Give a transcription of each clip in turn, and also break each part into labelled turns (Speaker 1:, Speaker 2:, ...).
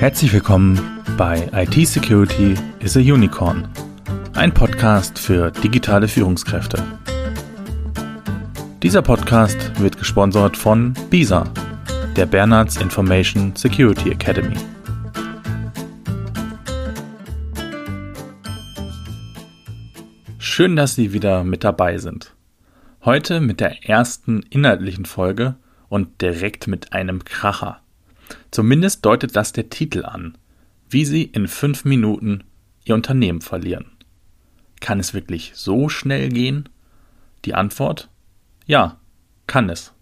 Speaker 1: Herzlich willkommen bei IT Security is a Unicorn, ein Podcast für digitale Führungskräfte. Dieser Podcast wird gesponsert von BISA, der Bernards Information Security Academy. Schön, dass Sie wieder mit dabei sind. Heute mit der ersten inhaltlichen Folge und direkt mit einem Kracher. Zumindest deutet das der Titel an, wie Sie in fünf Minuten Ihr Unternehmen verlieren. Kann es wirklich so schnell gehen? Die Antwort? Ja, kann es.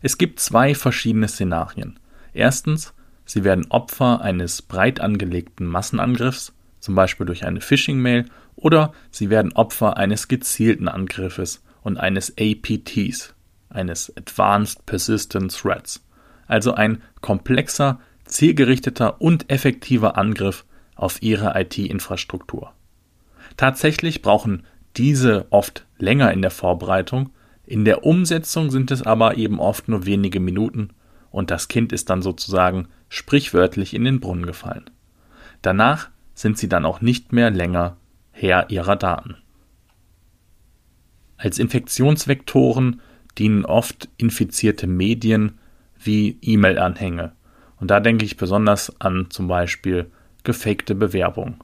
Speaker 1: Es gibt zwei verschiedene Szenarien. Erstens, Sie werden Opfer eines breit angelegten Massenangriffs, zum Beispiel durch eine Phishing-Mail, oder Sie werden Opfer eines gezielten Angriffes und eines APTs, eines Advanced Persistent Threats also ein komplexer, zielgerichteter und effektiver Angriff auf ihre IT-Infrastruktur. Tatsächlich brauchen diese oft länger in der Vorbereitung, in der Umsetzung sind es aber eben oft nur wenige Minuten und das Kind ist dann sozusagen sprichwörtlich in den Brunnen gefallen. Danach sind sie dann auch nicht mehr länger Herr ihrer Daten. Als Infektionsvektoren dienen oft infizierte Medien wie E-Mail-Anhänge. Und da denke ich besonders an zum Beispiel gefakte Bewerbung.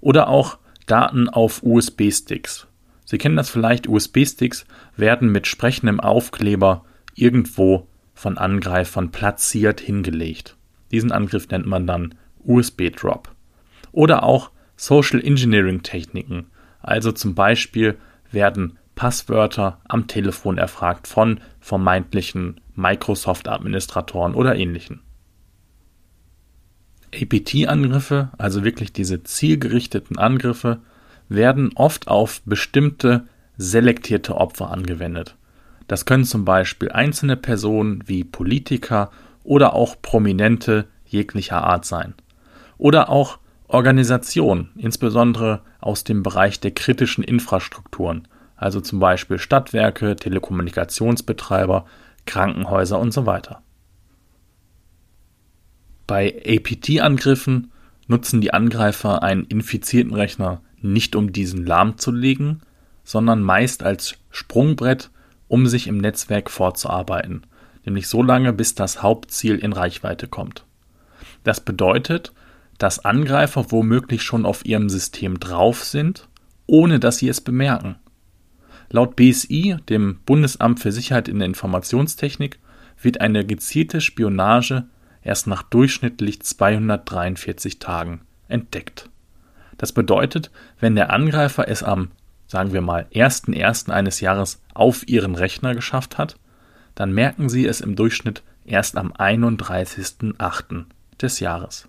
Speaker 1: Oder auch Daten auf USB-Sticks. Sie kennen das vielleicht, USB-Sticks werden mit sprechendem Aufkleber irgendwo von Angreifern platziert hingelegt. Diesen Angriff nennt man dann USB-Drop. Oder auch Social Engineering Techniken. Also zum Beispiel werden Passwörter am Telefon erfragt von vermeintlichen Microsoft-Administratoren oder ähnlichen. APT-Angriffe, also wirklich diese zielgerichteten Angriffe, werden oft auf bestimmte selektierte Opfer angewendet. Das können zum Beispiel einzelne Personen wie Politiker oder auch Prominente jeglicher Art sein. Oder auch Organisationen, insbesondere aus dem Bereich der kritischen Infrastrukturen, also zum Beispiel Stadtwerke, Telekommunikationsbetreiber, Krankenhäuser und so weiter. Bei APT-Angriffen nutzen die Angreifer einen infizierten Rechner nicht um diesen lahmzulegen, sondern meist als Sprungbrett, um sich im Netzwerk fortzuarbeiten, nämlich so lange, bis das Hauptziel in Reichweite kommt. Das bedeutet, dass Angreifer womöglich schon auf ihrem System drauf sind, ohne dass sie es bemerken. Laut BSI, dem Bundesamt für Sicherheit in der Informationstechnik, wird eine gezielte Spionage erst nach durchschnittlich 243 Tagen entdeckt. Das bedeutet, wenn der Angreifer es am, sagen wir mal, 1.1. eines Jahres auf ihren Rechner geschafft hat, dann merken sie es im Durchschnitt erst am 31.8. des Jahres.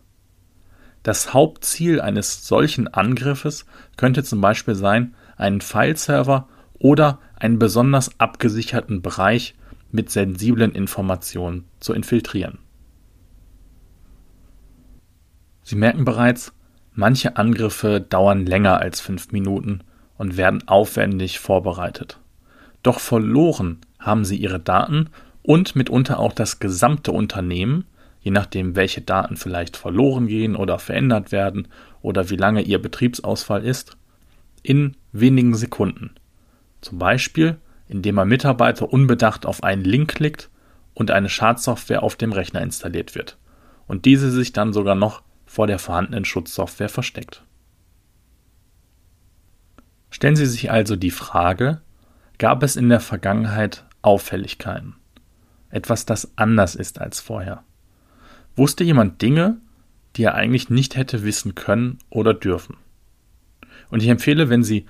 Speaker 1: Das Hauptziel eines solchen Angriffes könnte zum Beispiel sein, einen Fileserver oder einen besonders abgesicherten Bereich mit sensiblen Informationen zu infiltrieren. Sie merken bereits, manche Angriffe dauern länger als fünf Minuten und werden aufwendig vorbereitet. Doch verloren haben sie ihre Daten und mitunter auch das gesamte Unternehmen, je nachdem, welche Daten vielleicht verloren gehen oder verändert werden oder wie lange ihr Betriebsausfall ist, in wenigen Sekunden. Zum Beispiel, indem ein Mitarbeiter unbedacht auf einen Link klickt und eine Schadsoftware auf dem Rechner installiert wird und diese sich dann sogar noch vor der vorhandenen Schutzsoftware versteckt. Stellen Sie sich also die Frage, gab es in der Vergangenheit Auffälligkeiten? Etwas, das anders ist als vorher? Wusste jemand Dinge, die er eigentlich nicht hätte wissen können oder dürfen? Und ich empfehle, wenn Sie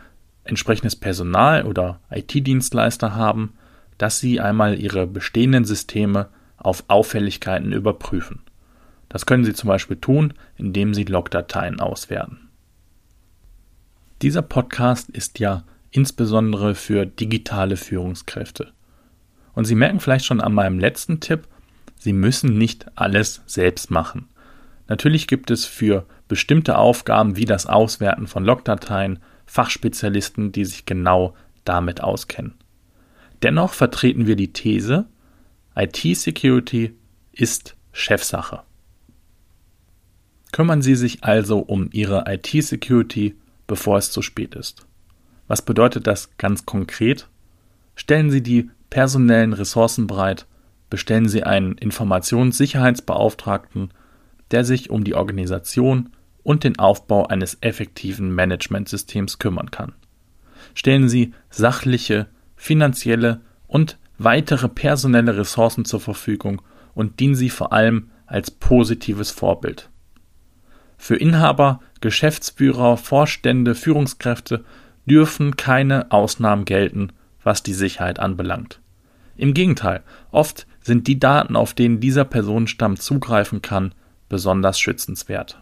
Speaker 1: entsprechendes Personal oder IT-Dienstleister haben, dass sie einmal ihre bestehenden Systeme auf Auffälligkeiten überprüfen. Das können Sie zum Beispiel tun, indem Sie Logdateien auswerten. Dieser Podcast ist ja insbesondere für digitale Führungskräfte. Und Sie merken vielleicht schon an meinem letzten Tipp, Sie müssen nicht alles selbst machen. Natürlich gibt es für bestimmte Aufgaben wie das Auswerten von Logdateien Fachspezialisten, die sich genau damit auskennen. Dennoch vertreten wir die These, IT-Security ist Chefsache. Kümmern Sie sich also um Ihre IT-Security, bevor es zu spät ist. Was bedeutet das ganz konkret? Stellen Sie die personellen Ressourcen bereit, bestellen Sie einen Informationssicherheitsbeauftragten, der sich um die Organisation und den Aufbau eines effektiven Managementsystems kümmern kann. Stellen Sie sachliche, finanzielle und weitere personelle Ressourcen zur Verfügung und dienen Sie vor allem als positives Vorbild. Für Inhaber, Geschäftsführer, Vorstände, Führungskräfte dürfen keine Ausnahmen gelten, was die Sicherheit anbelangt. Im Gegenteil, oft sind die Daten, auf denen dieser Personenstamm zugreifen kann, besonders schützenswert.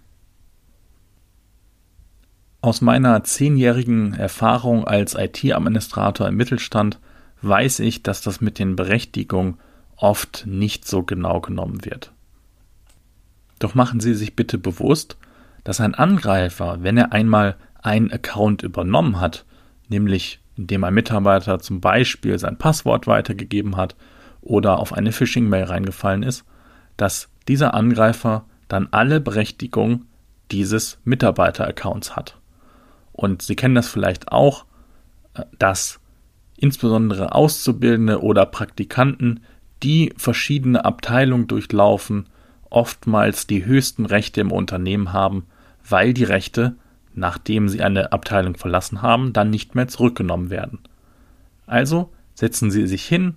Speaker 1: Aus meiner zehnjährigen Erfahrung als IT-Administrator im Mittelstand weiß ich, dass das mit den Berechtigungen oft nicht so genau genommen wird. Doch machen Sie sich bitte bewusst, dass ein Angreifer, wenn er einmal einen Account übernommen hat, nämlich indem ein Mitarbeiter zum Beispiel sein Passwort weitergegeben hat oder auf eine Phishing-Mail reingefallen ist, dass dieser Angreifer dann alle Berechtigungen dieses Mitarbeiter-Accounts hat. Und Sie kennen das vielleicht auch, äh, dass insbesondere Auszubildende oder Praktikanten, die verschiedene Abteilungen durchlaufen, oftmals die höchsten Rechte im Unternehmen haben, weil die Rechte nachdem sie eine Abteilung verlassen haben, dann nicht mehr zurückgenommen werden. Also setzen Sie sich hin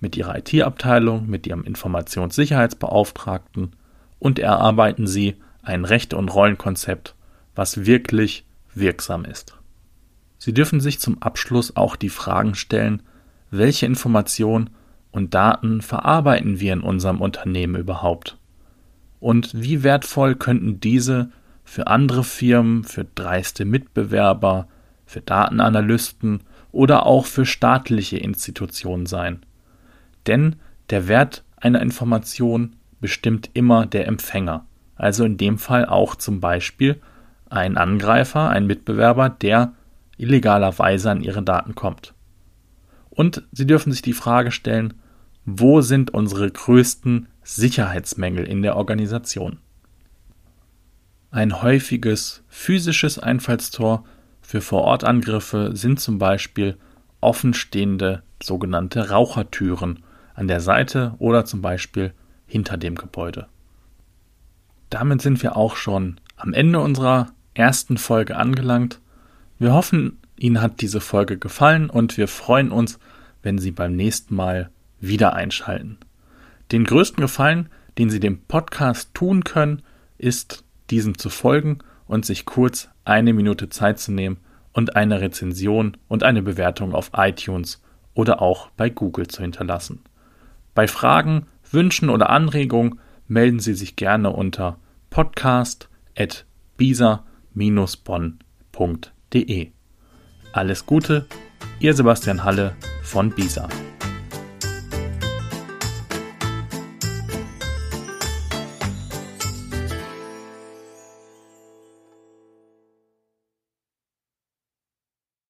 Speaker 1: mit Ihrer IT-Abteilung, mit Ihrem Informationssicherheitsbeauftragten und erarbeiten Sie ein Rechte- und Rollenkonzept, was wirklich wirksam ist. Sie dürfen sich zum Abschluss auch die Fragen stellen, welche Informationen und Daten verarbeiten wir in unserem Unternehmen überhaupt? Und wie wertvoll könnten diese für andere Firmen, für dreiste Mitbewerber, für Datenanalysten oder auch für staatliche Institutionen sein. Denn der Wert einer Information bestimmt immer der Empfänger, also in dem Fall auch zum Beispiel ein Angreifer, ein Mitbewerber, der illegalerweise an ihre Daten kommt. Und Sie dürfen sich die Frage stellen, wo sind unsere größten Sicherheitsmängel in der Organisation? Ein häufiges physisches Einfallstor für Vorortangriffe sind zum Beispiel offenstehende sogenannte Rauchertüren an der Seite oder zum Beispiel hinter dem Gebäude. Damit sind wir auch schon am Ende unserer ersten Folge angelangt. Wir hoffen, Ihnen hat diese Folge gefallen und wir freuen uns, wenn Sie beim nächsten Mal wieder einschalten. Den größten Gefallen, den Sie dem Podcast tun können, ist diesem zu folgen und sich kurz eine Minute Zeit zu nehmen und eine Rezension und eine Bewertung auf iTunes oder auch bei Google zu hinterlassen. Bei Fragen, Wünschen oder Anregungen melden Sie sich gerne unter podcast.bisa-bonn.de. Alles Gute, Ihr Sebastian Halle von Bisa.